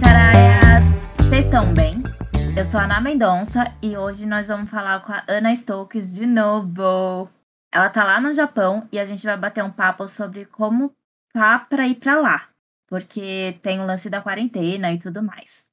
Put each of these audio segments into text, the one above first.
caraias! Vocês estão bem? Eu sou a Ana Mendonça e hoje nós vamos falar com a Ana Stokes de novo. Ela tá lá no Japão e a gente vai bater um papo sobre como tá para ir para lá, porque tem o lance da quarentena e tudo mais.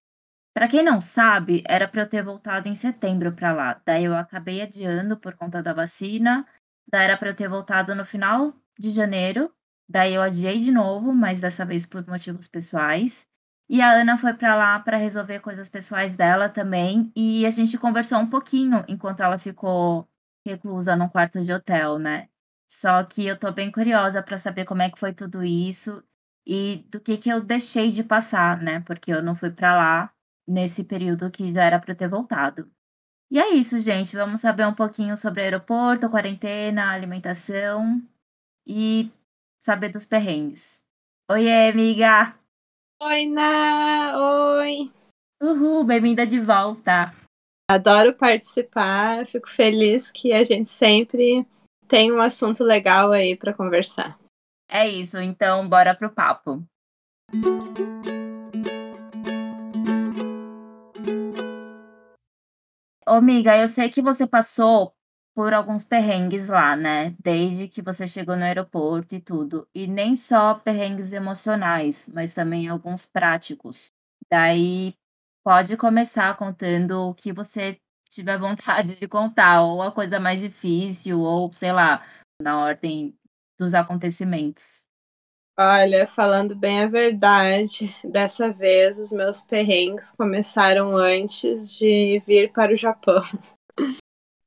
Para quem não sabe, era para eu ter voltado em setembro para lá, daí eu acabei adiando por conta da vacina, daí era para eu ter voltado no final de janeiro, daí eu adiei de novo, mas dessa vez por motivos pessoais. E a Ana foi para lá para resolver coisas pessoais dela também. E a gente conversou um pouquinho enquanto ela ficou reclusa num quarto de hotel, né? Só que eu tô bem curiosa para saber como é que foi tudo isso e do que que eu deixei de passar, né? Porque eu não fui para lá nesse período que já era para ter voltado. E é isso, gente. Vamos saber um pouquinho sobre aeroporto, quarentena, alimentação e saber dos perrengues. Oiê, amiga! Oi, Na! Oi! Uhul, bem-vinda de volta! Adoro participar, fico feliz que a gente sempre tem um assunto legal aí para conversar. É isso, então bora pro papo. Ô, amiga, eu sei que você passou por alguns perrengues lá, né? Desde que você chegou no aeroporto e tudo. E nem só perrengues emocionais, mas também alguns práticos. Daí pode começar contando o que você tiver vontade de contar, ou a coisa mais difícil, ou sei lá, na ordem dos acontecimentos. Olha, falando bem a verdade, dessa vez os meus perrengues começaram antes de vir para o Japão.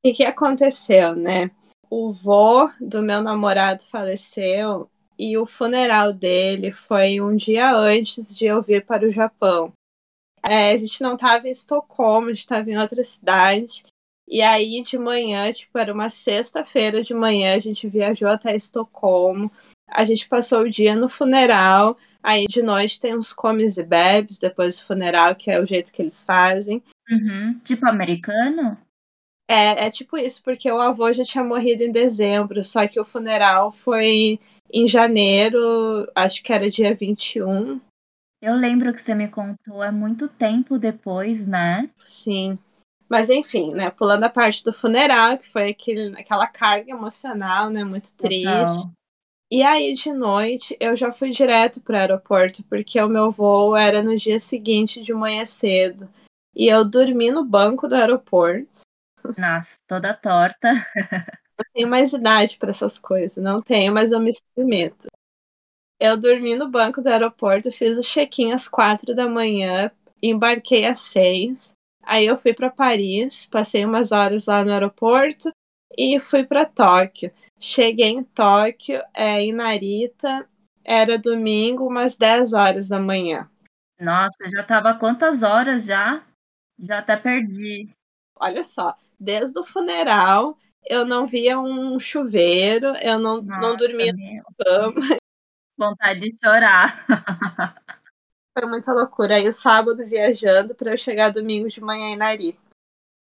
O que aconteceu, né? O vô do meu namorado faleceu e o funeral dele foi um dia antes de eu vir para o Japão. É, a gente não estava em Estocolmo, a gente estava em outra cidade. E aí, de manhã, tipo, era uma sexta-feira de manhã, a gente viajou até Estocolmo. A gente passou o dia no funeral. Aí, de noite, tem uns comes e bebes depois do funeral, que é o jeito que eles fazem. Uhum. Tipo americano? É, é tipo isso, porque o avô já tinha morrido em dezembro, só que o funeral foi em janeiro, acho que era dia 21. Eu lembro que você me contou, é muito tempo depois, né? Sim. Mas enfim, né, pulando a parte do funeral, que foi aquele, aquela carga emocional, né, muito triste. Total. E aí, de noite, eu já fui direto para o aeroporto, porque o meu voo era no dia seguinte de manhã cedo. E eu dormi no banco do aeroporto. Nossa, toda torta. Não tenho mais idade para essas coisas, não tenho, mas eu me submeto. Eu dormi no banco do aeroporto, fiz o check-in às quatro da manhã, embarquei às seis. Aí eu fui para Paris, passei umas horas lá no aeroporto e fui para Tóquio. Cheguei em Tóquio, é, em Narita, era domingo, umas 10 horas da manhã. Nossa, já tava quantas horas já? Já até perdi. Olha só, desde o funeral, eu não via um chuveiro, eu não, Nossa, não dormia na cama. Vontade de chorar. Foi muita loucura. Aí o sábado viajando para eu chegar domingo de manhã em Nari.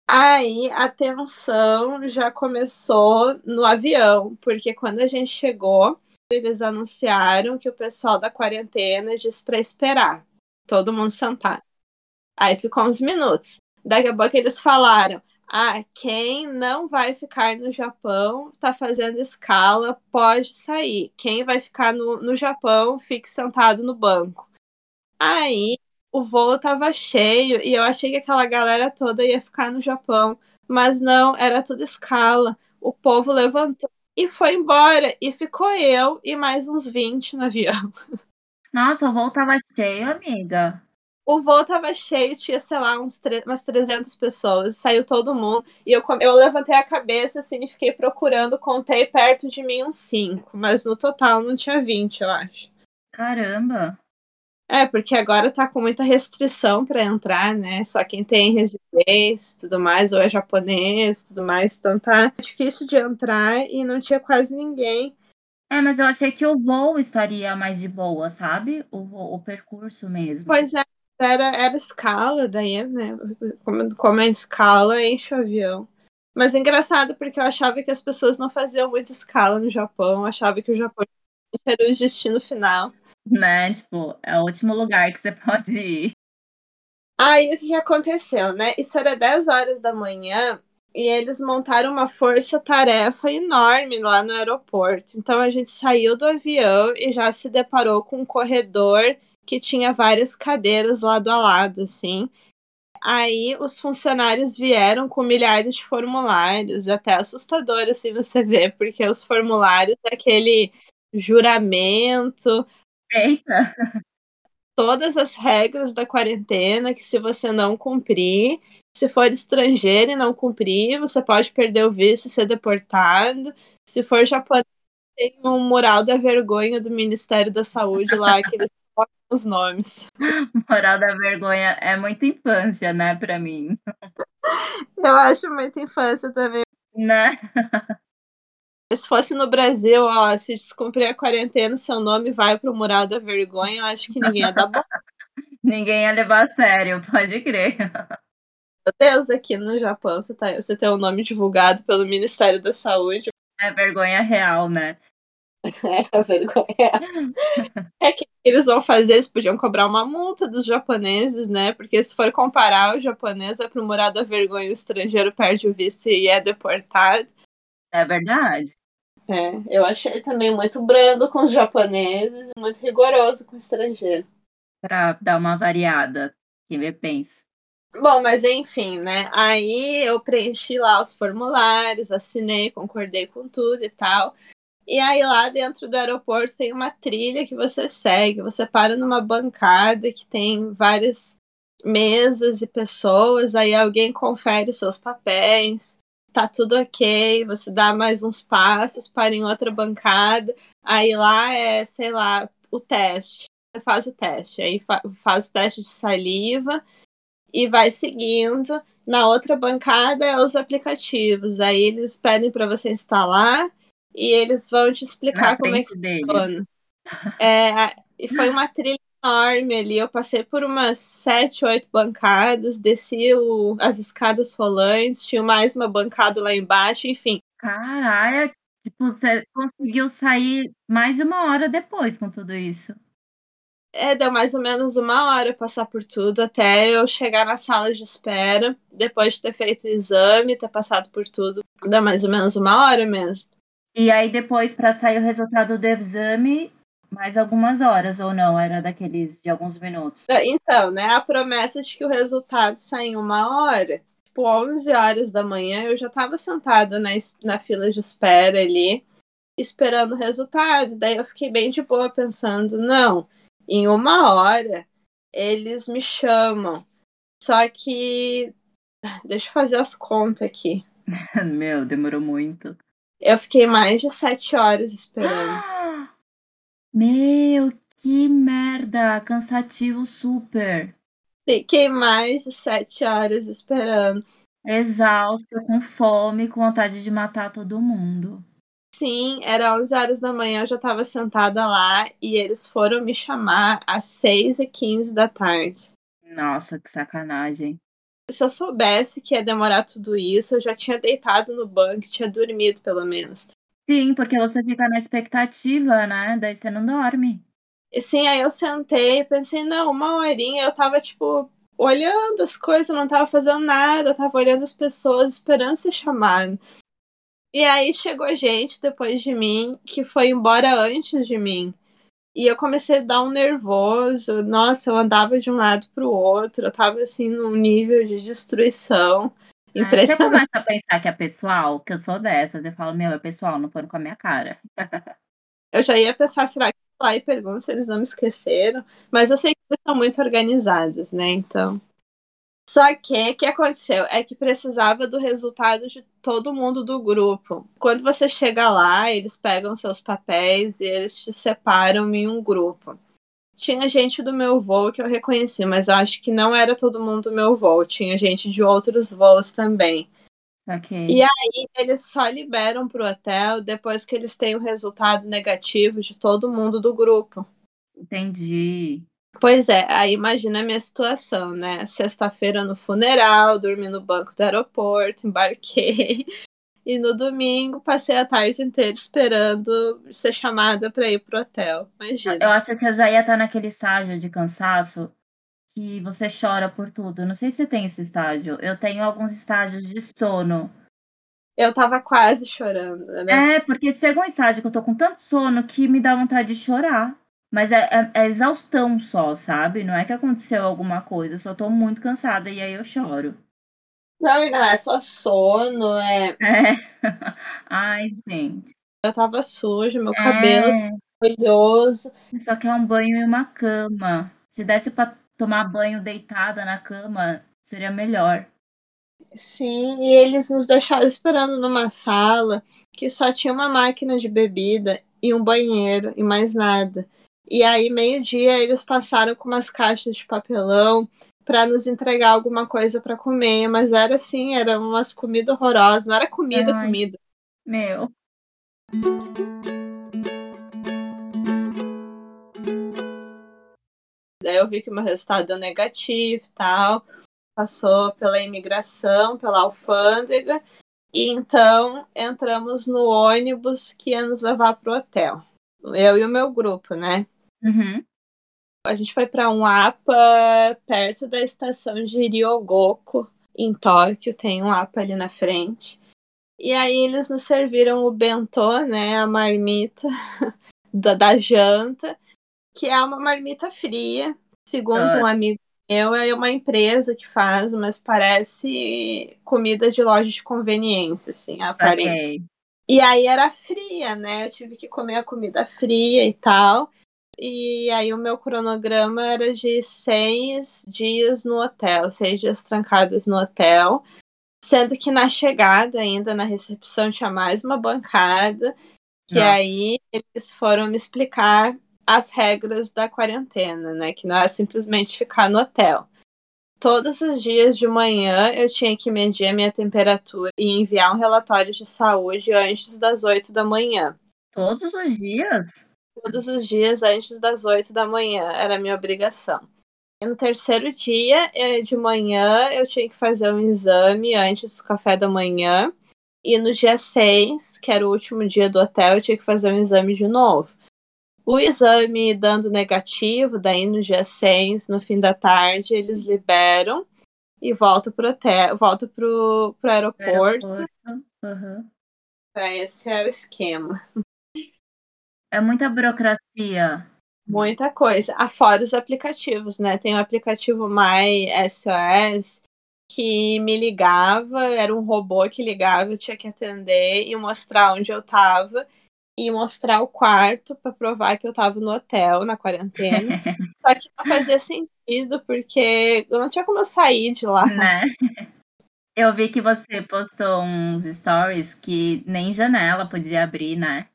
Aí a tensão já começou no avião, porque quando a gente chegou, eles anunciaram que o pessoal da quarentena disse para esperar, todo mundo sentado. Aí ficou uns minutos. Daqui a pouco eles falaram: ah, quem não vai ficar no Japão está fazendo escala, pode sair. Quem vai ficar no, no Japão, fique sentado no banco. Aí o voo estava cheio e eu achei que aquela galera toda ia ficar no Japão, mas não, era tudo escala. O povo levantou e foi embora. E ficou eu e mais uns 20 no avião. Nossa, o voo tava cheio, amiga. O voo tava cheio, tinha, sei lá, uns umas 300 pessoas. Saiu todo mundo. E eu, eu levantei a cabeça, assim, e fiquei procurando. Contei perto de mim uns 5. Mas no total não tinha 20, eu acho. Caramba! É, porque agora tá com muita restrição para entrar, né? Só quem tem residência tudo mais, ou é japonês tudo mais. Então tá difícil de entrar e não tinha quase ninguém. É, mas eu achei que o voo estaria mais de boa, sabe? O, o percurso mesmo. Pois é, era, era escala, daí, né? Como, como é escala, enche o avião. Mas é engraçado porque eu achava que as pessoas não faziam muita escala no Japão, eu achava que o Japão era o destino final. Né? Tipo, é o último lugar que você pode ir. Aí o que aconteceu, né? Isso era 10 horas da manhã e eles montaram uma força-tarefa enorme lá no aeroporto. Então a gente saiu do avião e já se deparou com um corredor que tinha várias cadeiras lado a lado, assim. Aí os funcionários vieram com milhares de formulários, até assustador assim você vê, porque os formulários aquele juramento. Eita! Todas as regras da quarentena que se você não cumprir, se for estrangeiro e não cumprir, você pode perder o visto e ser deportado. Se for japonês, tem um mural da vergonha do Ministério da Saúde lá, que eles os nomes. Moral da vergonha é muita infância, né, pra mim. Eu acho muita infância também. Né? Se fosse no Brasil, ó, se descumprir a quarentena, o seu nome vai pro mural da vergonha, eu acho que ninguém ia dar bom. ninguém ia levar a sério, pode crer. Meu Deus, aqui no Japão você, tá, você tem o um nome divulgado pelo Ministério da Saúde. É vergonha real, né? É, vergonha. É que eles vão fazer, eles podiam cobrar uma multa dos japoneses, né? Porque se for comparar, o japonês vai pro morar da vergonha, o estrangeiro perde o visto e é deportado. É verdade. É, eu achei também muito brando com os japoneses e muito rigoroso com o estrangeiro. Pra dar uma variada, que me pensa. Bom, mas enfim, né? Aí eu preenchi lá os formulários, assinei, concordei com tudo e tal. E aí lá dentro do aeroporto tem uma trilha que você segue. Você para numa bancada que tem várias mesas e pessoas. Aí alguém confere seus papéis. Tá tudo ok. Você dá mais uns passos, para em outra bancada. Aí lá é, sei lá, o teste. Você faz o teste. Aí fa faz o teste de saliva e vai seguindo. Na outra bancada é os aplicativos. Aí eles pedem para você instalar e eles vão te explicar Na como é que funciona. É, e foi uma trilha enorme ali. Eu passei por umas sete, oito bancadas, desci o, as escadas rolantes, tinha mais uma bancada lá embaixo, enfim. Caralho, tipo, você conseguiu sair mais de uma hora depois com tudo isso. É, deu mais ou menos uma hora passar por tudo até eu chegar na sala de espera, depois de ter feito o exame, ter passado por tudo. Deu mais ou menos uma hora mesmo. E aí depois, para sair o resultado do exame, mais algumas horas, ou não? Era daqueles de alguns minutos? Então, né, a promessa de que o resultado sai em uma hora. Tipo, 11 horas da manhã, eu já estava sentada na, na fila de espera ali, esperando o resultado. Daí eu fiquei bem de boa, pensando, não em uma hora eles me chamam. Só que. Deixa eu fazer as contas aqui. Meu, demorou muito. Eu fiquei mais de sete horas esperando. Meu, que merda! Cansativo super. Fiquei mais de sete horas esperando. Exausta, com fome, com vontade de matar todo mundo. Sim, era 11 horas da manhã, eu já estava sentada lá e eles foram me chamar às 6 e 15 da tarde. Nossa, que sacanagem. Se eu soubesse que ia demorar tudo isso, eu já tinha deitado no banco, tinha dormido pelo menos. Sim, porque você fica na expectativa, né? Daí você não dorme. E sim, aí eu sentei e pensei, não, uma horinha eu tava, tipo, olhando as coisas, não tava fazendo nada, eu tava olhando as pessoas, esperando ser chamado. E aí chegou gente depois de mim que foi embora antes de mim. E eu comecei a dar um nervoso. Nossa, eu andava de um lado para o outro. Eu tava assim num nível de destruição. Impressionante. Você começa a pensar que é pessoal, que eu sou dessas. Eu falo, meu, é pessoal, não foram com a minha cara. eu já ia pensar, será que lá e pergunto se eles não me esqueceram? Mas eu sei que eles são muito organizados, né? Então. Só que o que aconteceu é que precisava do resultado de todo mundo do grupo. Quando você chega lá, eles pegam seus papéis e eles te separam em um grupo. Tinha gente do meu voo que eu reconheci, mas acho que não era todo mundo do meu voo. Tinha gente de outros voos também. Okay. E aí eles só liberam pro hotel depois que eles têm o resultado negativo de todo mundo do grupo. Entendi. Pois é, aí imagina a minha situação, né? Sexta-feira no funeral, dormi no banco do aeroporto, embarquei. E no domingo passei a tarde inteira esperando ser chamada para ir pro hotel. Imagina. Eu acho que eu já ia estar naquele estágio de cansaço que você chora por tudo. Não sei se você tem esse estágio. Eu tenho alguns estágios de sono. Eu tava quase chorando, né? É, porque chega um estágio que eu tô com tanto sono que me dá vontade de chorar. Mas é, é, é exaustão só, sabe? Não é que aconteceu alguma coisa, eu só tô muito cansada e aí eu choro. Não, e não é só sono, é. É. Ai, gente. Eu tava suja, meu cabelo É. oleoso. Só que é um banho e uma cama. Se desse pra tomar banho deitada na cama, seria melhor. Sim, e eles nos deixaram esperando numa sala que só tinha uma máquina de bebida e um banheiro e mais nada. E aí, meio-dia, eles passaram com umas caixas de papelão para nos entregar alguma coisa para comer, mas era assim, eram umas comidas horrorosas, não era comida, Ai. comida. Meu. Daí eu vi que meu resultado deu negativo e tal, passou pela imigração, pela alfândega, e então entramos no ônibus que ia nos levar pro hotel. Eu e o meu grupo, né? Uhum. A gente foi para um APA perto da estação de Ryogoko, em Tóquio, tem um APA ali na frente. E aí eles nos serviram o bentô, né, a marmita da, da janta, que é uma marmita fria, segundo Ah. um amigo meu, é uma empresa que faz, mas parece comida de loja de conveniência, assim, a aparência. Ok. E aí era fria, né? Eu tive que comer a comida fria e tal. E aí o meu cronograma era de seis dias no hotel, seis dias trancados no hotel. Sendo que na chegada, ainda na recepção, tinha mais uma bancada. Que Nossa. aí eles foram me explicar as regras da quarentena, né? Que não é simplesmente ficar no hotel. Todos os dias de manhã eu tinha que medir a minha temperatura e enviar um relatório de saúde antes das 8 da manhã. Todos os dias? Todos os dias antes das 8 da manhã era a minha obrigação. E no terceiro dia eh, de manhã eu tinha que fazer um exame antes do café da manhã. E no dia 6, que era o último dia do hotel, eu tinha que fazer um exame de novo. O exame dando negativo, daí no dia 6, no fim da tarde, eles liberam e volta pro hotel, volta pro, pro aeroporto. Aeroporto. Uhum. Esse é o esquema. É muita burocracia. Muita coisa. Afora os aplicativos, né? Tem o aplicativo My SOS que me ligava, era um robô que ligava, eu tinha que atender e mostrar onde eu tava e mostrar o quarto para provar que eu tava no hotel, na quarentena. Só que não fazia sentido, porque eu não tinha como eu sair de lá. né? Eu vi que você postou uns stories que nem janela podia abrir, né?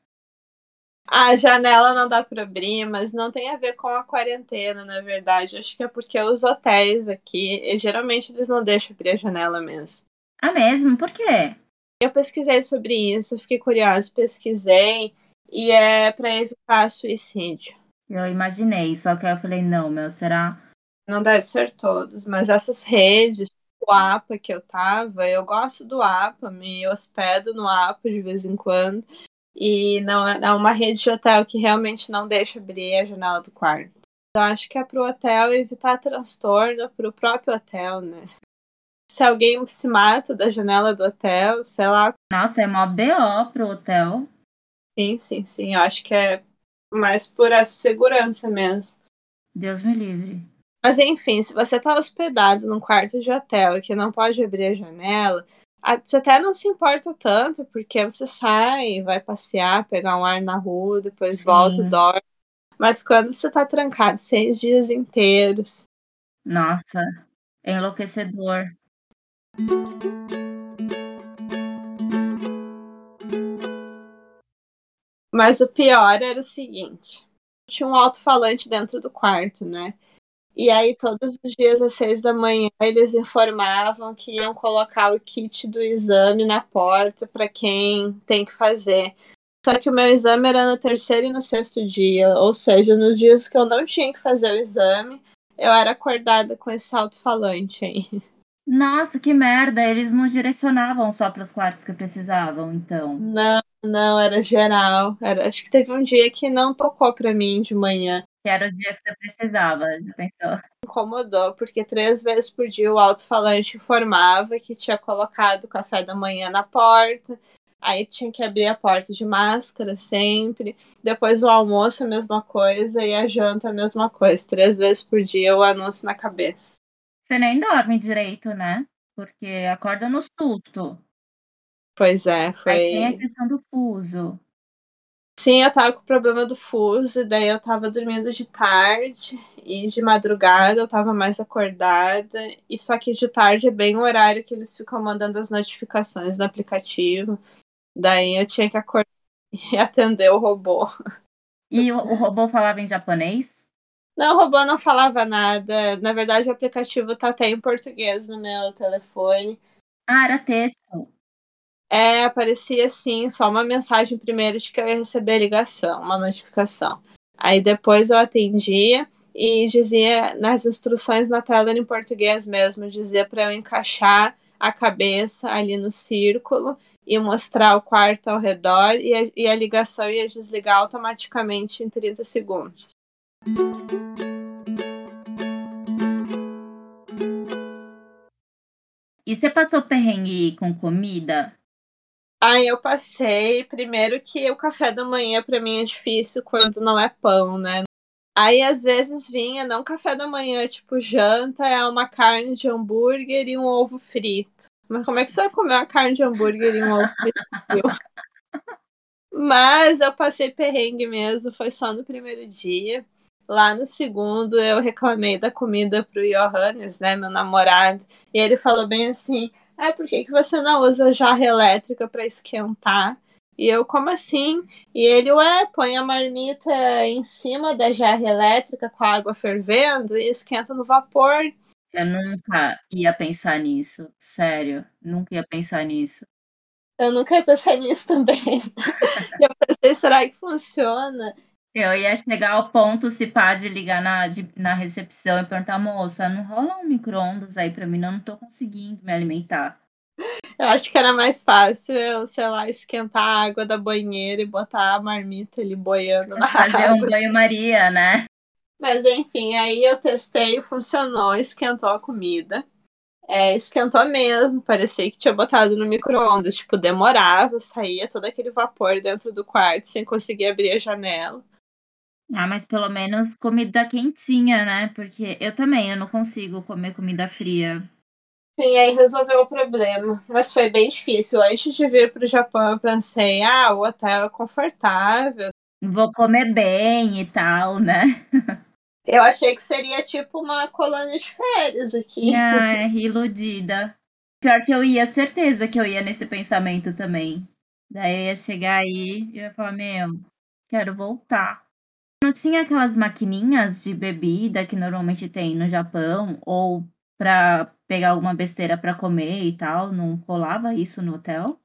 A janela não dá para abrir, mas não tem a ver com a quarentena, na verdade. Acho que é porque os hotéis aqui, geralmente eles não deixam abrir a janela mesmo. Ah, mesmo? Por quê? Eu pesquisei sobre isso, fiquei curiosa, pesquisei, e é para evitar suicídio. Eu imaginei, só que eu falei, não, meu, será? Não deve ser todos, mas essas redes, o APA que eu tava, eu gosto do APA, me hospedo no APA de vez em quando. E não é é uma rede de hotel que realmente não deixa abrir a janela do quarto. Eu acho que é pro hotel evitar transtorno pro próprio hotel, né? Se alguém se mata da janela do hotel, sei lá. Nossa, é mó BO pro hotel. Sim, sim, sim. Eu acho que é mais por essa segurança mesmo. Deus me livre. Mas enfim, se você tá hospedado num quarto de hotel e que não pode abrir a janela, você até não se importa tanto, porque você sai, vai passear, pegar um ar na rua, depois Sim. volta e dorme. Mas quando você tá trancado seis dias inteiros, Nossa, é enlouquecedor. Mas o pior era o seguinte: tinha um alto-falante dentro do quarto, né? E aí, todos os dias às seis da manhã, eles informavam que iam colocar o kit do exame na porta para quem tem que fazer. Só que o meu exame era no terceiro e no sexto dia, ou seja, nos dias que eu não tinha que fazer o exame, eu era acordada com esse alto-falante aí. Nossa, que merda! Eles não direcionavam só para os quartos que precisavam, então. Não, não, era geral. Era, acho que teve um dia que não tocou para mim de manhã. Que era o dia que você precisava, já pensou? Incomodou, porque três vezes por dia o alto-falante informava que tinha colocado o café da manhã na porta, aí tinha que abrir a porta de máscara sempre. Depois o almoço, a mesma coisa, e a janta, a mesma coisa. Três vezes por dia o anúncio na cabeça. Você nem dorme direito, né? Porque acorda no susto. Pois é, foi. Aí tem a questão do fuso. Sim, eu tava com o problema do fuso, e daí eu tava dormindo de tarde e de madrugada eu tava mais acordada. E só que de tarde é bem o horário que eles ficam mandando as notificações no aplicativo. Daí eu tinha que acordar e atender o robô. E o, o robô falava em japonês? Não, o robô não falava nada. Na verdade, o aplicativo tá até em português no meu telefone. Ah, era texto. É, aparecia assim, só uma mensagem primeiro de que eu ia receber a ligação, uma notificação. Aí depois eu atendia e dizia nas instruções na tela em português mesmo, dizia para eu encaixar a cabeça ali no círculo e mostrar o quarto ao redor e a, e a ligação ia desligar automaticamente em 30 segundos. E você passou perrengue com comida? Aí eu passei, primeiro que o café da manhã para mim é difícil quando não é pão, né? Aí às vezes vinha, não café da manhã, tipo janta, é uma carne de hambúrguer e um ovo frito. Mas como é que você vai comer uma carne de hambúrguer e um ovo frito? Mas eu passei perrengue mesmo, foi só no primeiro dia. Lá no segundo eu reclamei da comida pro Johannes, né, meu namorado, e ele falou bem assim: ah, por que, que você não usa jarra elétrica para esquentar? E eu, como assim? E ele, ué, põe a marmita em cima da jarra elétrica com a água fervendo e esquenta no vapor. Eu nunca ia pensar nisso, sério, nunca ia pensar nisso. Eu nunca ia pensar nisso também. eu pensei, será que funciona? Eu ia chegar ao ponto, se pá, de ligar na, de, na recepção e perguntar, moça, não rola um micro-ondas aí pra mim, não, não tô conseguindo me alimentar. Eu acho que era mais fácil eu, sei lá, esquentar a água da banheira e botar a marmita ali boiando na Fazer água. um banho-maria, né? Mas enfim, aí eu testei, funcionou, esquentou a comida. É, esquentou mesmo, parecia que tinha botado no micro-ondas. Tipo, demorava, saía todo aquele vapor dentro do quarto sem conseguir abrir a janela. Ah, mas pelo menos comida quentinha, né? Porque eu também, eu não consigo comer comida fria. Sim, aí resolveu o problema. Mas foi bem difícil. Antes de vir para o Japão, eu pensei, ah, o hotel é confortável. Vou comer bem e tal, né? Eu achei que seria tipo uma colônia de férias aqui. Ah, iludida. Pior que eu ia, certeza que eu ia nesse pensamento também. Daí eu ia chegar aí e ia falar, meu, quero voltar. Não tinha aquelas maquininhas de bebida que normalmente tem no Japão, ou pra pegar alguma besteira pra comer e tal, não rolava isso no hotel?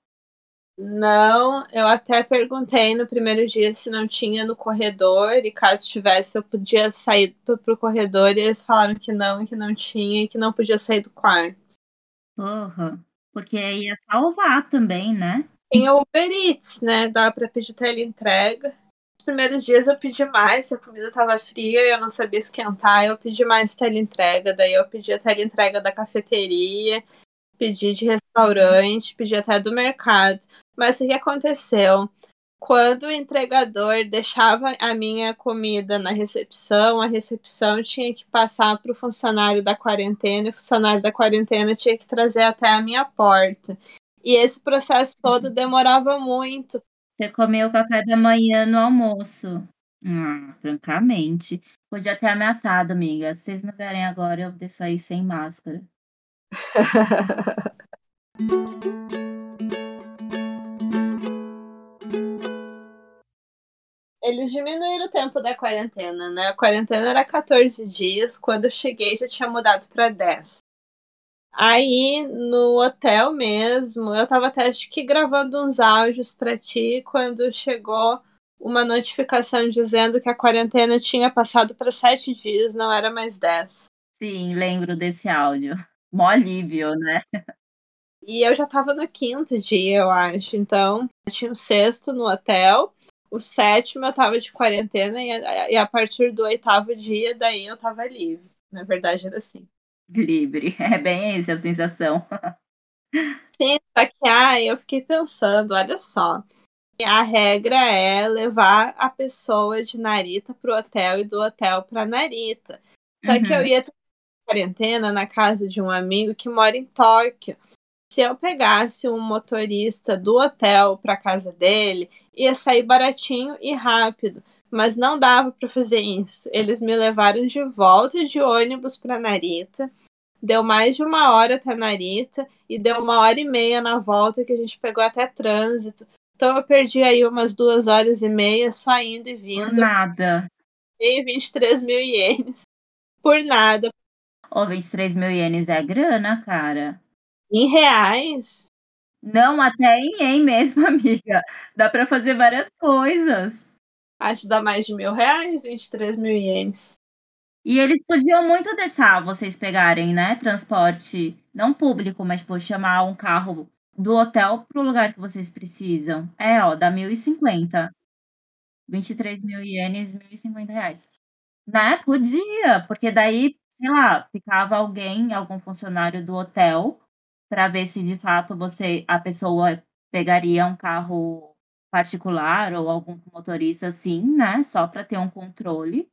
Não, eu até perguntei no primeiro dia se não tinha no corredor, e caso tivesse, eu podia sair pro, pro corredor, e eles falaram que não, que não tinha, e que não podia sair do quarto. Porra, porque ia salvar também, né? Tem o Uber Eats, né? Dá pra pedir entrega. Os primeiros dias eu pedi mais, a comida tava fria eu não sabia esquentar, eu pedi mais entrega, daí eu pedi a entrega da cafeteria, pedi de restaurante, pedi até do mercado. Mas o que aconteceu? Quando o entregador deixava a minha comida na recepção, a recepção tinha que passar para o funcionário da quarentena e o funcionário da quarentena tinha que trazer até a minha porta. E esse processo todo demorava muito. Você comeu o café da manhã no almoço. Ah, francamente. Podia ter ameaçado, amiga. Se vocês não verem agora, eu desço aí sem máscara. Eles diminuíram o tempo da quarentena, né? A quarentena era 14 dias, quando eu cheguei já tinha mudado para 10. Aí no hotel mesmo, eu tava até acho que gravando uns áudios para ti quando chegou uma notificação dizendo que a quarentena tinha passado para sete dias, não era mais 10. Sim, lembro desse áudio. Mó alívio, né? E eu já tava no quinto dia, eu acho. Então, eu tinha um sexto no hotel. O sétimo eu tava de quarentena e a, e a partir do oitavo dia, daí eu tava livre. Na verdade, era assim. Livre. É bem essa a sensação. Sim, só que ai, eu fiquei pensando, olha só. A regra é levar a pessoa de Narita pro hotel e do hotel pra Narita. Só uhum. que eu ia ter quarentena na casa de um amigo que mora em Tóquio. Se eu pegasse um motorista do hotel para casa dele, ia sair baratinho e rápido, mas não dava para fazer isso. Eles me levaram de volta de ônibus para Narita. Deu mais de uma hora até Narita e deu uma hora e meia na volta que a gente pegou até trânsito. Então eu perdi aí umas duas horas e meia só indo e vindo. Nada. E 23 mil ienes. Por nada. Ô, oh, 23 mil ienes é grana, cara. Em reais? Não, até em ien mesmo, amiga. Dá para fazer várias coisas. Acho que dá mais de mil reais, 23 mil ienes. E eles podiam muito deixar vocês pegarem, né, transporte, não público, mas, tipo, chamar um carro do hotel pro lugar que vocês precisam. É, ó, dá 1.050. 23 mil ienes, 1.050 reais. Né? Podia, porque daí, sei lá, ficava alguém, algum funcionário do hotel para ver se de fato você a pessoa pegaria um carro particular ou algum motorista assim, né? Só para ter um controle.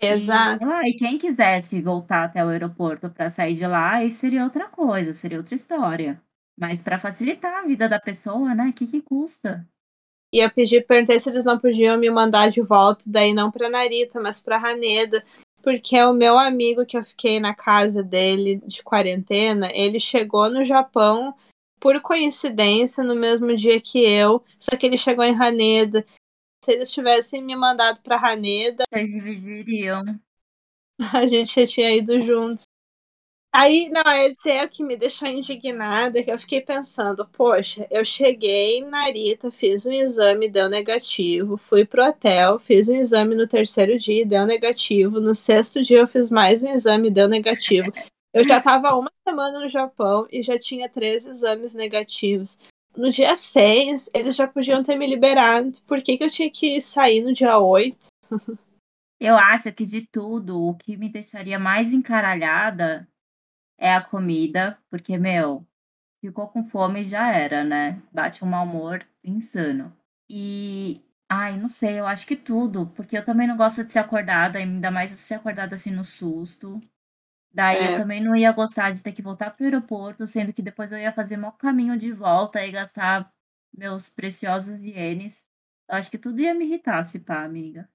Exato. E, lá, e quem quisesse voltar até o aeroporto para sair de lá, aí seria outra coisa, seria outra história. Mas para facilitar a vida da pessoa, né? O que, que custa? E eu pedi, perguntei se eles não podiam me mandar de volta, daí não para Narita, mas para Haneda, porque o meu amigo que eu fiquei na casa dele de quarentena, ele chegou no Japão por coincidência no mesmo dia que eu, só que ele chegou em Haneda. Se eles tivessem me mandado para Haneda, vocês dividiriam. A gente já tinha ido junto. Aí, não, esse é o que me deixou indignada, que eu fiquei pensando, poxa, eu cheguei em Narita, fiz um exame, deu negativo, fui pro hotel, fiz um exame no terceiro dia, deu negativo, no sexto dia eu fiz mais um exame, deu negativo. Eu já estava uma semana no Japão e já tinha três exames negativos. No dia 6, eles já podiam ter me liberado. Por que, que eu tinha que sair no dia 8? eu acho que de tudo, o que me deixaria mais encaralhada é a comida, porque, meu, ficou com fome e já era, né? Bate um mau humor insano. E, ai, não sei, eu acho que tudo, porque eu também não gosto de ser acordada, ainda mais ser acordada assim no susto. Daí é. eu também não ia gostar de ter que voltar pro aeroporto, sendo que depois eu ia fazer mau caminho de volta e gastar meus preciosos ienes. Eu acho que tudo ia me irritar, se pá, amiga.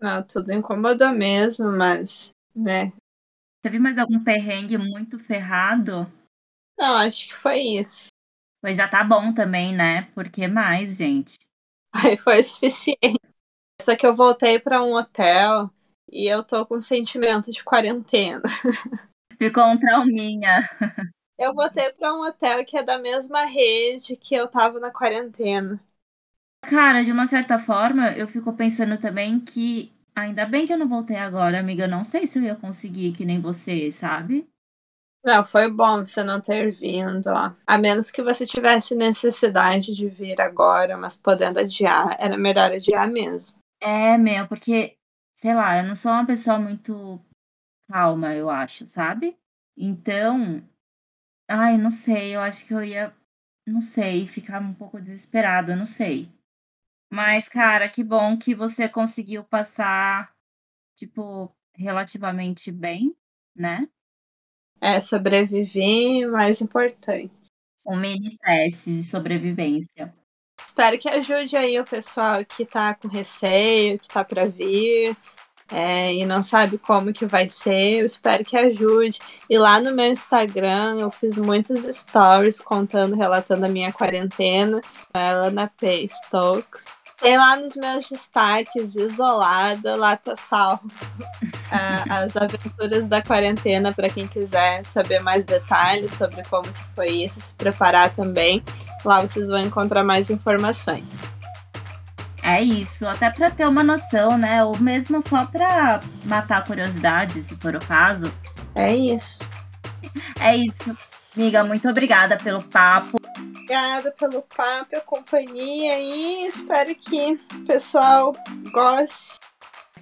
Não, tudo incomodou mesmo, mas, né, Teve mais algum perrengue muito ferrado? Não, acho que foi isso. Pois já tá bom também, né? Porque mais, gente. Aí foi suficiente. Só que eu voltei para um hotel e eu tô com sentimento de quarentena. Ficou um trauminha. Eu voltei para um hotel que é da mesma rede que eu tava na quarentena. Cara, de uma certa forma, eu fico pensando também que Ainda bem que eu não voltei agora, amiga. Eu não sei se eu ia conseguir que nem você, sabe? Não, foi bom você não ter vindo, ó. A menos que você tivesse necessidade de vir agora, mas podendo adiar, era melhor adiar mesmo. É, meu, porque, sei lá, eu não sou uma pessoa muito calma, eu acho, sabe? Então, ai, não sei, eu acho que eu ia, não sei, ficar um pouco desesperada, não sei. Mas, cara, que bom que você conseguiu passar, tipo, relativamente bem, né? É, sobreviver, mais importante. Um mini teste de sobrevivência. Espero que ajude aí o pessoal que tá com receio, que tá para vir. É, e não sabe como que vai ser, eu espero que ajude. E lá no meu Instagram eu fiz muitos stories contando, relatando a minha quarentena. Ela na P Stokes. Tem lá nos meus destaques, isolada, lá tá salvo. as aventuras da quarentena para quem quiser saber mais detalhes sobre como que foi isso, se preparar também. Lá vocês vão encontrar mais informações. É isso, até para ter uma noção, né? Ou mesmo só para matar a curiosidade, se for o caso. É isso. É isso. Amiga, muito obrigada pelo papo. obrigada pelo papo e a companhia e espero que o pessoal goste.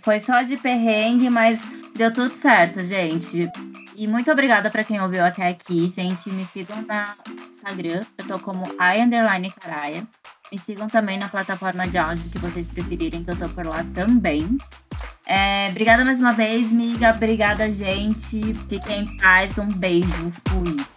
Foi só de perrengue, mas deu tudo certo, gente. E muito obrigada para quem ouviu até aqui, gente. Me sigam no Instagram, eu tô como i_caraia. Me sigam também na plataforma de áudio que vocês preferirem, que eu tô por lá também. É, obrigada mais uma vez, miga. Obrigada, gente. Fiquem em paz. Um beijo. Fui.